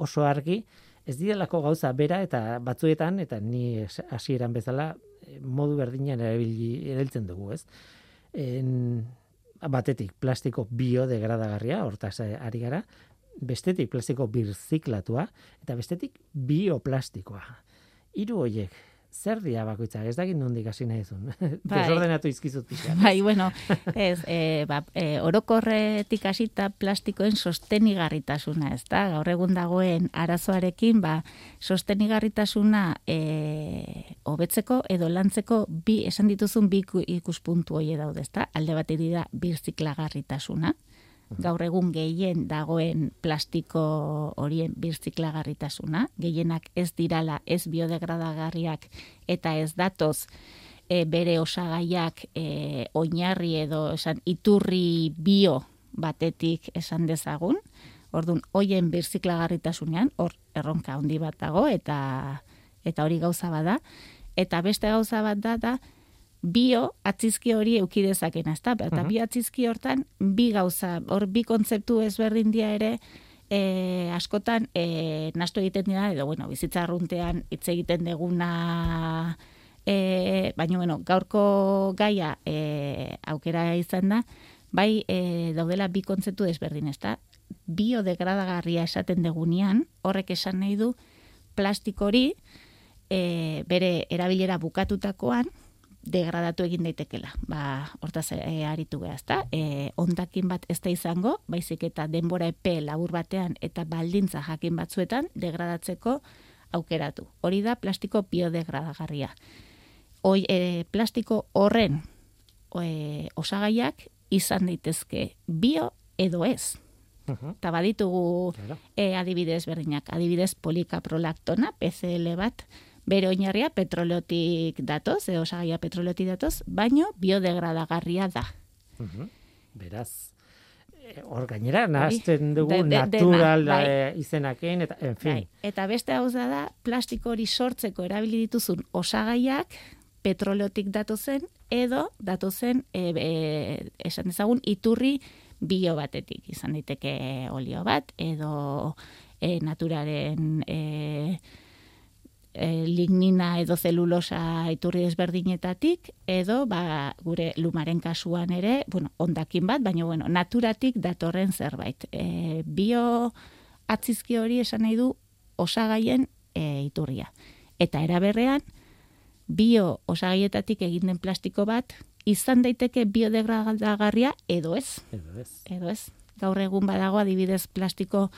oso argi, ez direlako gauza bera eta batzuetan eta ni hasieran bezala eh, modu berdinean erabili erabiltzen dugu, ez? En, batetik plastiko biodegradagarria, hortaz eh, ari gara, bestetik plastiko birziklatua eta bestetik bioplastikoa. Hiru hoiek zer dira bakoitzak, ez dakit nondik hasi nahi zuen. Bai. Desordenatu izkizut pixka. Bai, bueno, ez, e, ba, e, orokorretik hasita plastikoen sostenigarritasuna, ez da? Gaur egun dagoen arazoarekin, ba, sostenigarritasuna e, hobetzeko edo lantzeko bi, esan dituzun bi iku- ikuspuntu hoie daude, ez da? Alde batetik da birziklagarritasuna, gaur egun gehien dagoen plastiko horien birziklagarritasuna, gehienak ez dirala ez biodegradagarriak eta ez datoz e, bere osagaiak e, oinarri edo esan iturri bio batetik esan dezagun. Ordun hoien birziklagarritasunean hor erronka handi bat dago eta eta hori gauza bada eta beste gauza bat da da bio atzizki hori euki dezakena, ezta? Eta bi atzizki hortan bi gauza, hor bi kontzeptu ezberdin dira ere e, askotan e, nasto egiten dira edo bueno, bizitza arruntean hitz egiten deguna e, baina bueno, gaurko gaia e, aukera izan da, bai e, daudela bi kontzeptu desberdin, ezta? Biodegradagarria esaten degunean, horrek esan nahi du plastik hori e, bere erabilera bukatutakoan degradatu egin daitekela. Ba, hortaz e, aritu geha, ezta? E, ondakin bat ez da izango, baizik eta denbora epe labur batean eta baldintza jakin batzuetan degradatzeko aukeratu. Hori da plastiko biodegradagarria. Hoi, e, plastiko horren e, osagaiak izan daitezke bio edo ez. Eta baditugu e, adibidez berdinak, adibidez polikaprolaktona, PCL bat, bere oinarria petroleotik datoz, edo osagaia petroleotik datoz, baino biodegradagarria da. Beraz, eh, hor gainera, nahazten dugu natural bai. Eh, izenakin, eta, en fin. Bai. Eta beste hau da, plastiko hori sortzeko erabili dituzun osagaiak petroleotik datozen, edo datozen, e, e, esan dezagun, iturri bio batetik, izan daiteke olio bat, edo e, naturaren e, e, lignina edo zelulosa iturri desberdinetatik, edo ba, gure lumaren kasuan ere, bueno, ondakin bat, baina bueno, naturatik datorren zerbait. E, bio atzizki hori esan nahi du osagaien e, iturria. Eta eraberrean, bio osagaietatik egin den plastiko bat, izan daiteke biodegradagarria edo ez. Edo ez. Edo ez. Gaur egun badago adibidez plastiko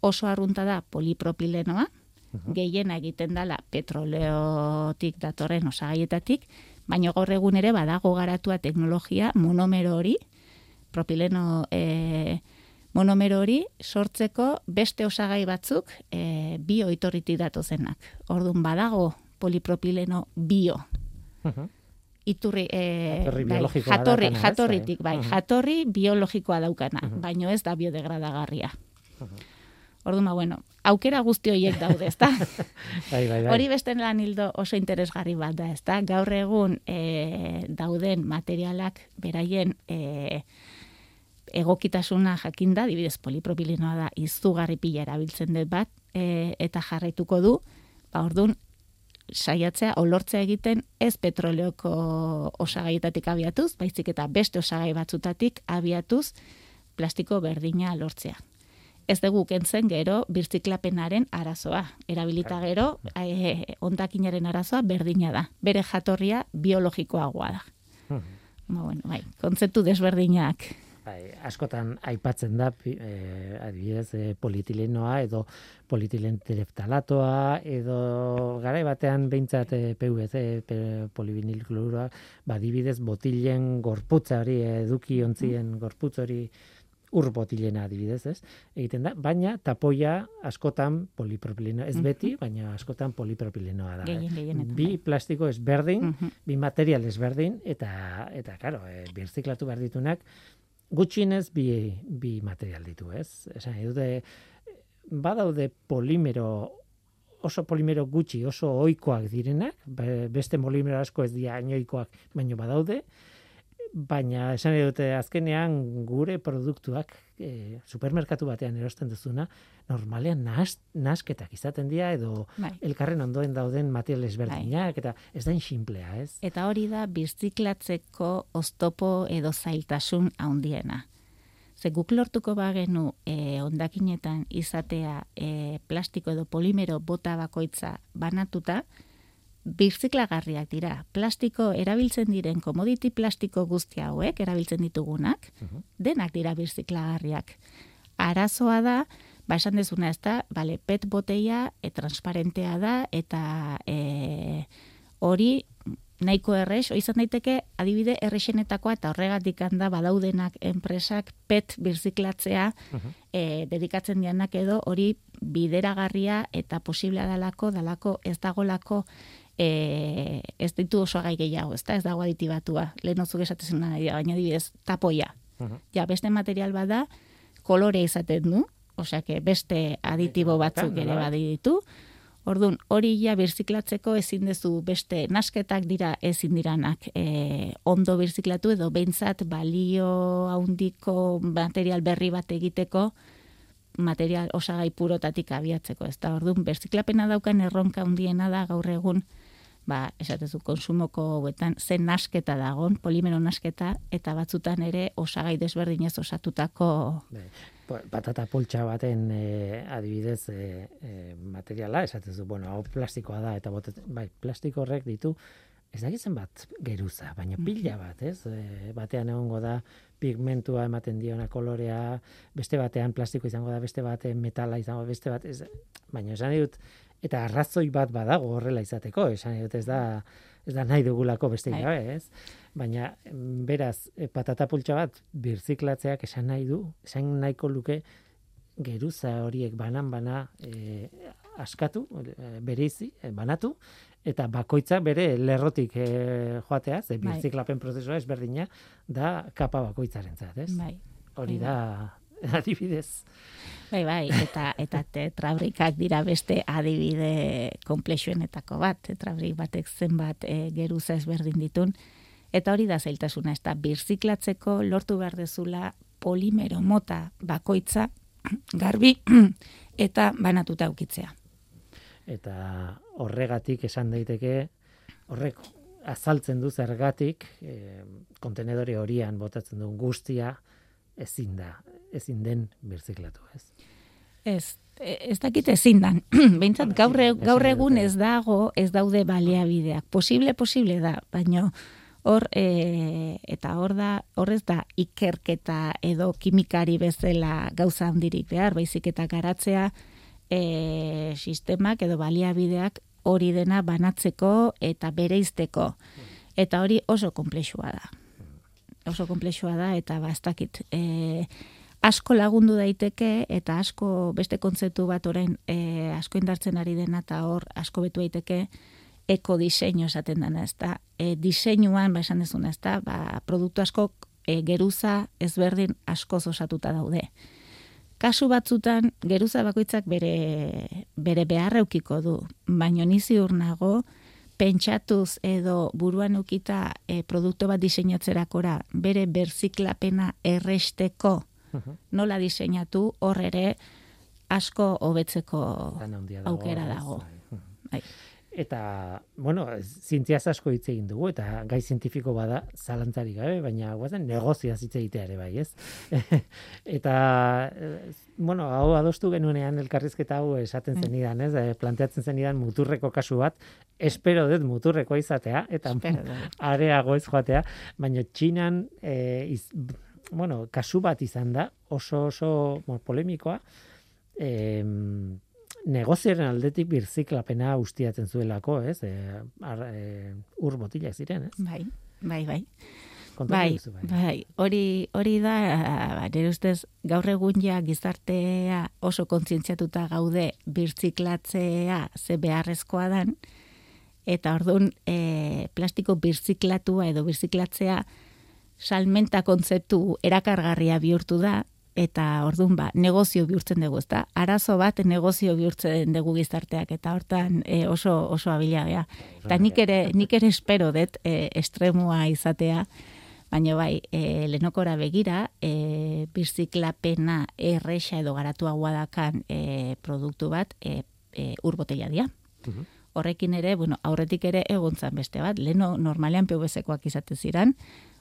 oso arrunta da polipropilenoa, uh gehiena egiten dala petroleotik datorren osagaietatik, baina gaur egun ere badago garatua teknologia monomero hori, propileno e, monomero hori sortzeko beste osagai batzuk e, bio itorritik datozenak. Orduan badago polipropileno bio. Iturri e, bai, jatorri, jatorritik, bai, jatorri biologikoa daukana, baino ez da biodegradagarria. Ordu ma, bueno, aukera guzti horiek daude, ezta? bai, bai, bai. Hori beste lan hildo oso interesgarri bat da, ezta? Gaur egun e, dauden materialak beraien e, egokitasuna jakinda, dibidez polipropilinoa da, izugarri pila erabiltzen dut bat, e, eta jarraituko du, ba, orduan, saiatzea olortzea egiten ez petroleoko osagaietatik abiatuz, baizik eta beste osagai batzutatik abiatuz plastiko berdina lortzea. Ez dugu kentzen gero birtziklapenaren arazoa. Erabilita gero, e, ondakinaren arazoa berdina da. Bere jatorria biologikoagoa da. Hmm. Ba, bueno, bai, kontzeptu desberdinak bai, askotan aipatzen da e, adibidez e, politilenoa edo politilen tereftalatua edo garai batean beintzat e, PVC polivinil klorua ba adibidez botilen gorputza hori eduki ontzien gorputz hori ur botilena adibidez, ez? Egiten da, baina tapoia askotan polipropileno, ez beti, baina askotan polipropilenoa da. bi bai. plastiko ezberdin, bi material ezberdin eta eta claro, e, birziklatu behar ditunak gutxienez bi, bi material ditu, ez? Esan, dute, badaude polimero, oso polimero gutxi, oso oikoak direnak, beste polimero asko ez dira inoikoak, baino badaude, baina esan dute azkenean gure produktuak e, supermerkatu batean erosten duzuna normalean nas, nasketak izaten dira edo bai. elkarren ondoen dauden material ezberdinak bai. eta ez da inximplea, ez? Eta hori da birziklatzeko oztopo edo zailtasun handiena. Ze guk lortuko bagenu e, ondakinetan izatea e, plastiko edo polimero bota bakoitza banatuta, birziklagarriak dira. Plastiko erabiltzen diren komoditi plastiko guzti hauek erabiltzen ditugunak, denak dira birziklagarriak. Arazoa da, ba esan dezuna ez da, bale, pet boteia e, transparentea da, eta e, hori nahiko errex, izan daiteke adibide errexenetakoa eta horregatik handa badaudenak enpresak pet birziklatzea e, dedikatzen dianak edo hori bideragarria eta posiblea dalako, dalako ez dagolako e, ez ditu oso gai gehiago, ez da, ez dago aditibatua, lehen ozuk esatezen nahi, baina dibidez, tapoia. Ja, beste material bada, kolore izaten du, osea, beste aditibo batzuk ere baditu, Orduan, hori ja birziklatzeko ezin dezu beste nasketak dira ezin diranak e, ondo birziklatu edo behintzat balio haundiko material berri bat egiteko material osagai purotatik abiatzeko. Ez da, orduan, birziklapena daukan erronka handiena da gaur egun ba, esatezu konsumoko hauetan zen nasketa dagon, polimero nasketa, eta batzutan ere osagai desberdinez osatutako... Bai, patata poltsa baten e, adibidez e, e, materiala, esatezu, bueno, hau plastikoa da, eta botet, bai, plastiko horrek ditu, ez dakitzen bat geruza, baina pila bat, ez? E, batean egongo da pigmentua ematen diona kolorea, beste batean plastiko izango da, beste batean metala izango, beste bat, ez, baina esan dut, eta arrazoi bat badago horrela izateko, esan dut ez da, ez da nahi dugulako beste Bai. gabe, ez? Baina, mm, beraz, e, patata pultsa bat, birziklatzeak esan nahi du, esan nahiko luke, geruza horiek banan-bana e, askatu, e, bereizi, e, banatu, eta bakoitzak bere lerrotik e, joatea, ze Bai. birziklapen prozesua ezberdina da kapa bakoitzarentzat, ez? Bai. Hori bai, da adibidez. Bai, bai, eta eta tetrabrikak dira beste adibide komplexuenetako bat, tetrabrik batek zenbat e, geruza ezberdin ditun, eta hori da zailtasuna, ez da birziklatzeko lortu behar dezula polimero mota bakoitza garbi eta banatuta aukitzea. Eta horregatik esan daiteke, horrek azaltzen du zergatik, e, kontenedore horian botatzen duen guztia, ezin da, ezin den birziklatu, ez? Ez, ez dakit ezin dan. Behintzat gaur, gaur egun ez dago, ez daude baliabideak. Posible, posible da, baino hor e, eta hor da hor ez da ikerketa edo kimikari bezala gauza handirik behar, baizik eta garatzea e, sistemak edo baliabideak hori dena banatzeko eta bereizteko. Eta hori oso konplexua da. Oso konplexua da eta ba ez dakit. E, asko lagundu daiteke eta asko beste kontzeptu bat orain e, asko indartzen ari dena eta hor asko betu daiteke ekodiseinu esaten dena, ezta? E, diseinuan ba esan dezuna, ezta? Ba, produktu asko e, geruza ezberdin askoz osatuta daude. Kasu batzutan geruza bakoitzak bere bere beharra eukiko du, baino ni ziur nago pentsatuz edo buruan ukita e, produktu bat diseinatzerakora bere berziklapena erresteko nola diseinatu hor ere asko hobetzeko aukera dago. Bai. Bai. Eta, bueno, zientziaz asko hitz egin dugu, eta gai zientifiko bada zalantzarik gabe, baina guazen negozioaz hitz egitea ere bai, ez? eta, eh, bueno, hau adostu genuenean elkarrizketa hau esaten Mm. zenidan, ez? Eh, Planteatzen zenidan muturreko kasu bat, espero dut muturreko izatea, eta areago ez joatea, baina txinan, e, iz, bueno, kasu bat izan da, oso oso bueno, polemikoa, e, negozioaren aldetik birziklapena ustiatzen zuelako, ez? E, ar, e, ur botilak ziren, ez? Bai, bai, bai. Kontatu Bai, duzu, bai, hori, hori da, ba, nire ustez, gaur egun ja gizartea oso kontzientziatuta gaude birtziklatzea ze beharrezkoa dan, eta orduan e, plastiko birtziklatua edo birtziklatzea salmenta kontzeptu erakargarria bihurtu da, eta orduan ba, negozio bihurtzen dugu, ezta? Arazo bat negozio bihurtzen dugu gizarteak, eta hortan e, oso, oso abila gea. Eta nik ere, nik ere espero dut e, estremua izatea, baina bai, e, lehenokora begira, e, birziklapena erresa edo garatuagoa dakan e, produktu bat e, e, urbotella dia. Mhm. Horrekin ere, bueno, aurretik ere egontzan beste bat, leno normalean PVC-koak izate ziren,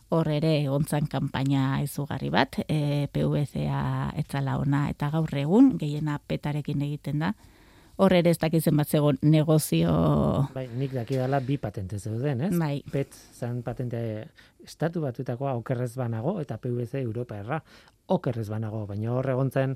hor ere egontzan kanpaina izugarri bat, e, PVC-a etzala ona eta gaur egun, gehiena petarekin egiten da, hor ere ez dakizen bat zegoen negozio Bai, nik dakidala bi patente zeuden, ez? Bai. PET zan patente estatu batuetakoa okerrez banago, eta PVC Europa erra okerrez banago, baina hor egontzen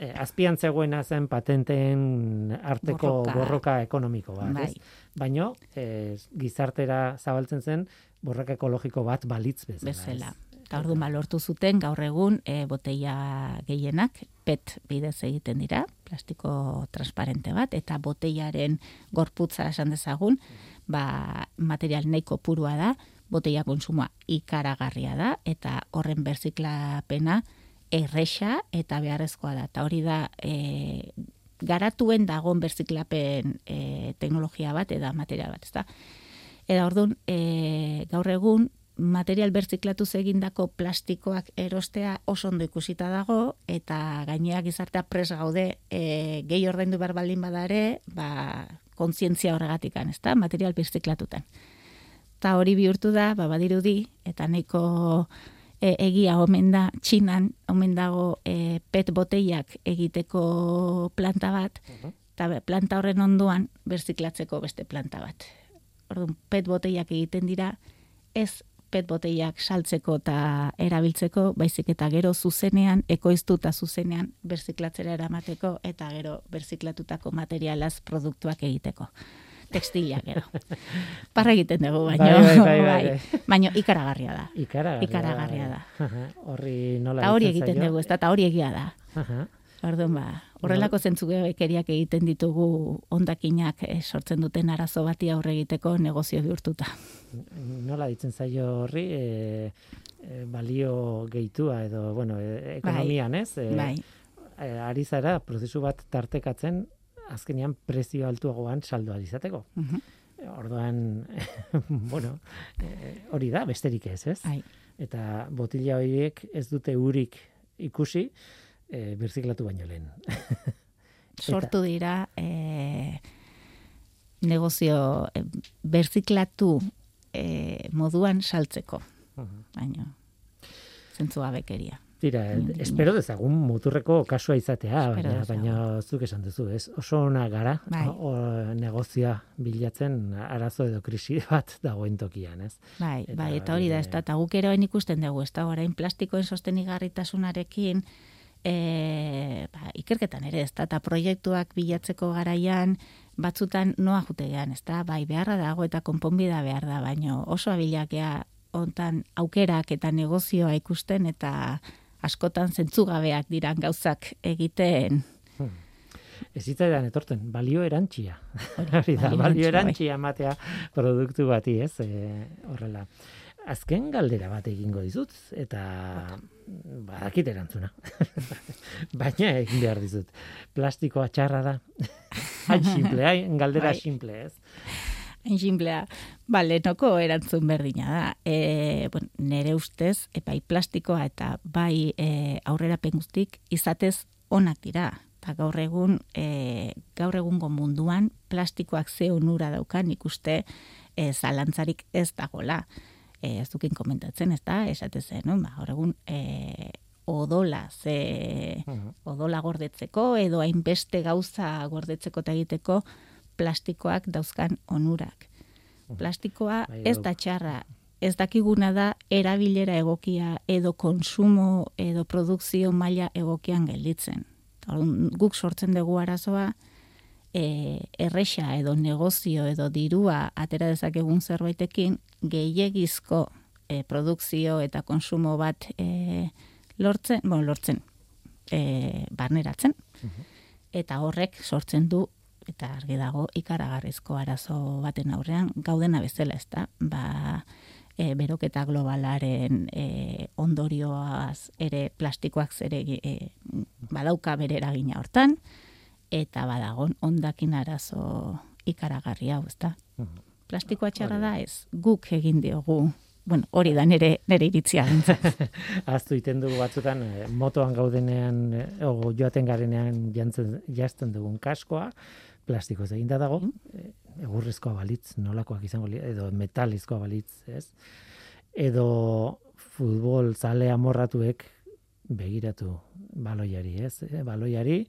eh, azpian zegoena zen patenteen arteko Borroka. borroka, ekonomiko bat, Bai. ez? Baino, eh, gizartera zabaltzen zen borroka ekologiko bat balitz bezala. bezala. ez? Eta ordu lortu zuten gaur egun e, botella gehienak PET bidez egiten dira, plastiko transparente bat, eta botellaren gorputza esan dezagun, ba, material nahiko purua da, botella konsumoa ikaragarria da, eta horren berziklapena erresa eta beharrezkoa da. Eta hori da, e, garatuen dagon berziklapen e, teknologia bat, eta material bat, ezta? Eta orduan, e, gaur egun, material berziklatuz egindako plastikoak erostea oso ondo ikusita dago, eta gaineak gizartea pres gaude e, gehi ordaindu behar baldin badare, ba, kontzientzia horregatik ezta? Material birziklatutan. Eta hori bihurtu da, ba, badirudi, eta nahiko e, egia omen da, txinan, omen dago e, pet boteiak egiteko planta bat, eta be- planta horren onduan berziklatzeko beste planta bat. Orduan, pet boteiak egiten dira, ez pet boteiak saltzeko eta erabiltzeko, baizik eta gero zuzenean, ekoiztuta zuzenean, berziklatzera eramateko, eta gero berziklatutako materialaz produktuak egiteko textilak edo. Parra egiten dugu, baina Bai, bai, bai, bai, bai. baina ikaragarria da. Ikaragarria, Ikaragarria da. Aha, Horri nola Ta hori egiten dugu, ez da, eta hori egia da. Aha. Orduan ba, horrelako zentzugekeriak egiten ditugu ondakinak eh, sortzen duten arazo bati aurre egiteko negozio bihurtuta. Nola ditzen zaio horri, e, e, balio gehitua edo, bueno, e, ekonomian, ez? E, Bai, e, ari zara, prozesu bat tartekatzen, azkenean prezio altuagoan saldoa izateko. Mhm. Orduan, bueno, e, hori da, besterik ez, ez? bai. Eta botila horiek ez dute urik ikusi, e, birziklatu baino lehen. Sortu dira e, negozio e, berziklatu e, moduan saltzeko, baina zentzua bekeria. Tira, Inondik espero dezagun muturreko kasua izatea, Espero baina, dezagun. baina zuk esan duzu, ez? Oso ona gara, Bai. o, negozia bilatzen arazo edo krisi bat dagoen tokian, ez? Bai, Eta bai, eta hori da, ez da, eta guk eroen ikusten dugu, ez da, orain plastikoen sostenigarritasunarekin, e, ba, ikerketan ere, ez da, eta proiektuak bilatzeko garaian, batzutan noa jutegean, ez da, bai, beharra dago eta konponbida behar da, baino oso abilakea ontan aukerak eta negozioa ikusten eta askotan zentzugabeak diran gauzak egiten. Ez zitzaidan etorten, balio erantxia. Hori, da, balio erantsia, bai. erantxia ematea produktu bati, ez? E, horrela. Azken galdera bat egingo dizut, eta badakit erantzuna. Baina egin behar dizut. Plastikoa txarra da. Hain simple, hain galdera Bai. simple, ez? Simplea, ba, lehenoko erantzun berdina da. E, bueno, nere ustez, e, bai plastikoa eta bai e, aurrerapen guztik izatez onak dira. Ta gaur egun, e, gaur egungo munduan plastikoak ze onura daukan ikuste e, zalantzarik ez dagola. E, ez dukin komentatzen, ez da, esate zen, no? ba, gaur egun e, odola, ze odola gordetzeko edo hainbeste gauza gordetzeko eta egiteko plastikoak dauzkan onurak. Plastikoa Bai, ez dauk. da txarra, ez dakiguna da erabilera egokia edo konsumo edo produkzio maila egokian gelditzen. Guk sortzen dugu arazoa e, erresa edo negozio edo dirua atera dezakegun zerbaitekin gehiegizko e, produkzio eta konsumo bat e, lortzen, bueno, lortzen, e, barneratzen. Eta horrek sortzen du eta argi dago ikaragarrizko arazo baten aurrean gaudena bezala, ezta? Ba, e, beroketa globalaren e, ondorioaz ere plastikoak zere e, badauka bere eragina hortan eta badagon ondakin arazo ikaragarri hau, ezta? Plastikoa txarra da ez, guk egin diogu, bueno, hori da nere, nere iritzia. Aztu iten dugu batzutan, eh, motoan gaudenean, eh, o joaten garenean jantzen, jazten dugun kaskoa, plastikoz eginda dago, eh, egurrezkoa balitz, nolakoak izango, edo metalizkoa balitz, ez? Edo futbol zale amorratuek begiratu baloiari, ez? Eh, Baloiari,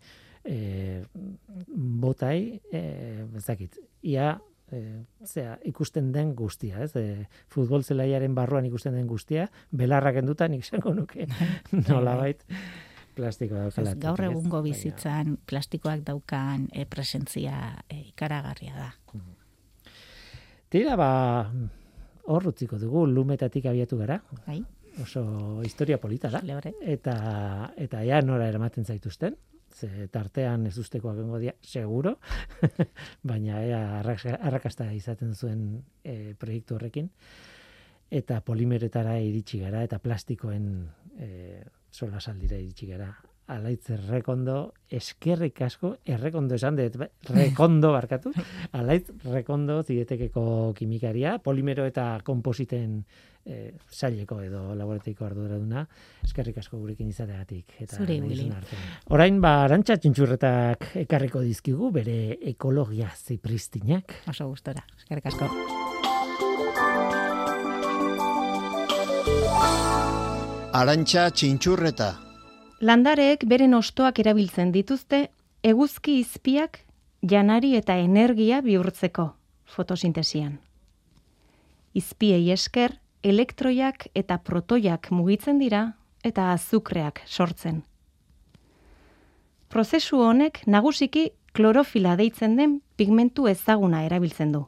e, botai, e, ezakit, ia e, zera, ikusten den guztia, ez? E, futbol zelaiaren barruan ikusten den guztia, belarrak enduta nik esango nuke nolabait plastikoa daukala. Gaur egungo bizitzan plastikoak daukan e, presentzia e, ikaragarria da. Tira, ba, hor utziko dugu, lumetatik abiatu gara, Bai, oso historia polita da. lebre. Eta, eta ea nora eramaten zaituzten, ze tartean ez ustekoak egongo dira, seguro, baina ea arrakasta izaten zuen e, proiektu horrekin. Eta polimeretara iritsi gara, eta plastikoen e, solasaldira iritsi gara. Alaitz errekondo, eskerrik asko, errekondo esan dut, ba- rekondo barkatu, alaitz rekondo zidetekeko kimikaria, polimero eta kompositen e, saileko edo laborateiko arduraduna, eskerrik asko gurekin izateagatik. Eta artean. Orain, ba, arantxa txintxurretak ekarriko dizkigu, bere ekologia zipristinak. Oso gustora. Eskerrik asko. Arantxa txintxurreta. Landareek beren ostoak erabiltzen dituzte eguzki izpiak janari eta energia bihurtzeko fotosintesian. Izpiei esker, elektroiak eta protoiak mugitzen dira eta azukreak sortzen. Prozesu honek nagusiki klorofila deitzen den pigmentu ezaguna erabiltzen du.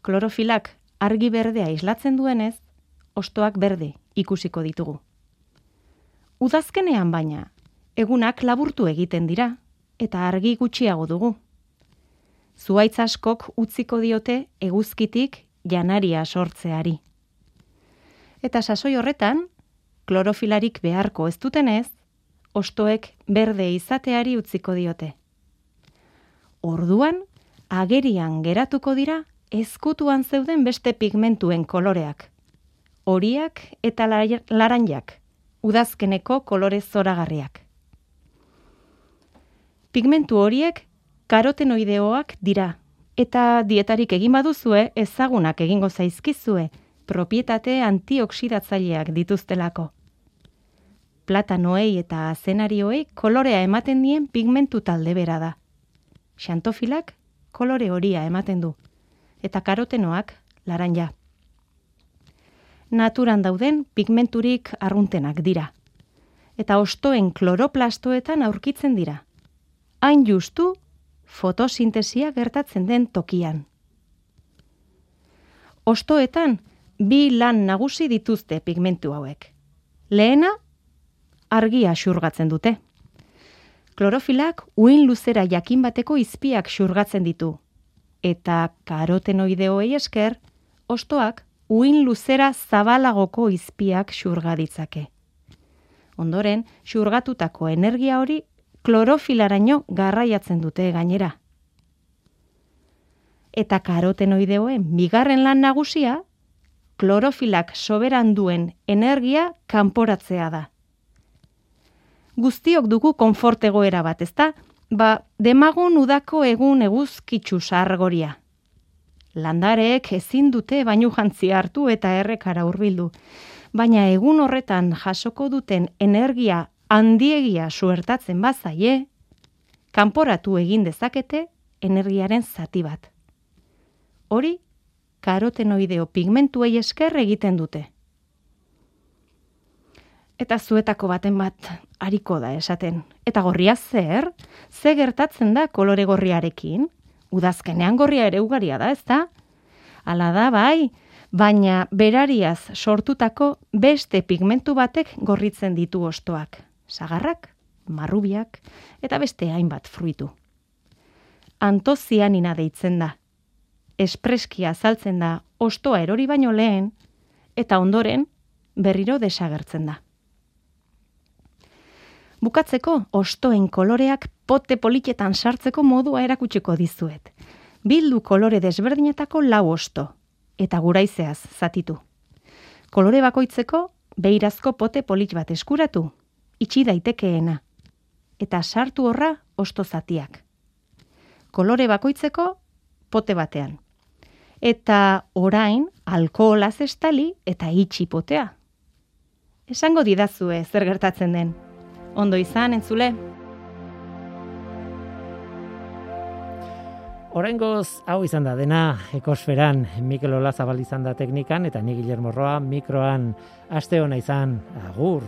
Klorofilak argi berdea islatzen duenez, ostoak berde ikusiko ditugu. Udazkenean baina, egunak laburtu egiten dira eta argi gutxiago dugu. Zuaitz askok utziko diote eguzkitik janaria sortzeari. Eta sasoi horretan, klorofilarik beharko ez dutenez, ostoek berde izateari utziko diote. Orduan, agerian geratuko dira ezkutuan zeuden beste pigmentuen koloreak. Horiak eta laranjak, udazkeneko kolore zoragarriak. Pigmentu horiek karotenoideoak dira, eta dietarik egin baduzue ezagunak egingo zaizkizue, propietate antioksidatzaileak dituztelako platanoei eta zenarioei kolorea ematen dien pigmentu talde bera da. Xantofilak kolore horia ematen du, eta karotenoak laranja. Naturan dauden pigmenturik arruntenak dira, eta ostoen kloroplastoetan aurkitzen dira. Hain justu, fotosintesia gertatzen den tokian. Ostoetan, bi lan nagusi dituzte pigmentu hauek. Lehena, argia xurgatzen dute. Klorofilak uin luzera jakin bateko izpiak xurgatzen ditu. Eta karotenoideoei esker, ostoak uin luzera zabalagoko izpiak xurga ditzake. Ondoren, xurgatutako energia hori klorofilaraino garraiatzen dute gainera. Eta karotenoideoen bigarren lan nagusia, klorofilak soberan duen energia kanporatzea da guztiok dugu konfortegoera bat, ezta? Ba, demagun udako egun eguzkitzu sargoria. Landareek ezin dute bainu jantzi hartu eta errekara hurbildu. Baina egun horretan jasoko duten energia handiegia suertatzen bazaie, kanporatu egin dezakete energiaren zati bat. Hori, karotenoideo pigmentuei esker egiten dute eta zuetako baten bat hariko da esaten. Eta gorria zer? Ze gertatzen da kolore gorriarekin? Udazkenean gorria ere ugaria da, ezta? Hala da, bai, baina berariaz sortutako beste pigmentu batek gorritzen ditu ostoak. Sagarrak, marrubiak eta beste hainbat fruitu. Antozianina deitzen da. Espreskia azaltzen da ostoa erori baino lehen eta ondoren berriro desagertzen da. Bukatzeko, ostoen koloreak pote poliketan sartzeko modua erakutsiko dizuet. Bildu kolore desberdinetako lau osto, eta guraizeaz zatitu. Kolore bakoitzeko, beirazko pote polit bat eskuratu, itxi daitekeena, eta sartu horra osto zatiak. Kolore bakoitzeko, pote batean. Eta orain, alkoholaz estali eta itxi potea. Esango didazue zer gertatzen den. Ondo izan, entzule. Horengoz, hau izan da dena, ekosferan, Mikel Ola zabal izan da teknikan, eta ni Guillermo Roa mikroan, aste hona izan, agur.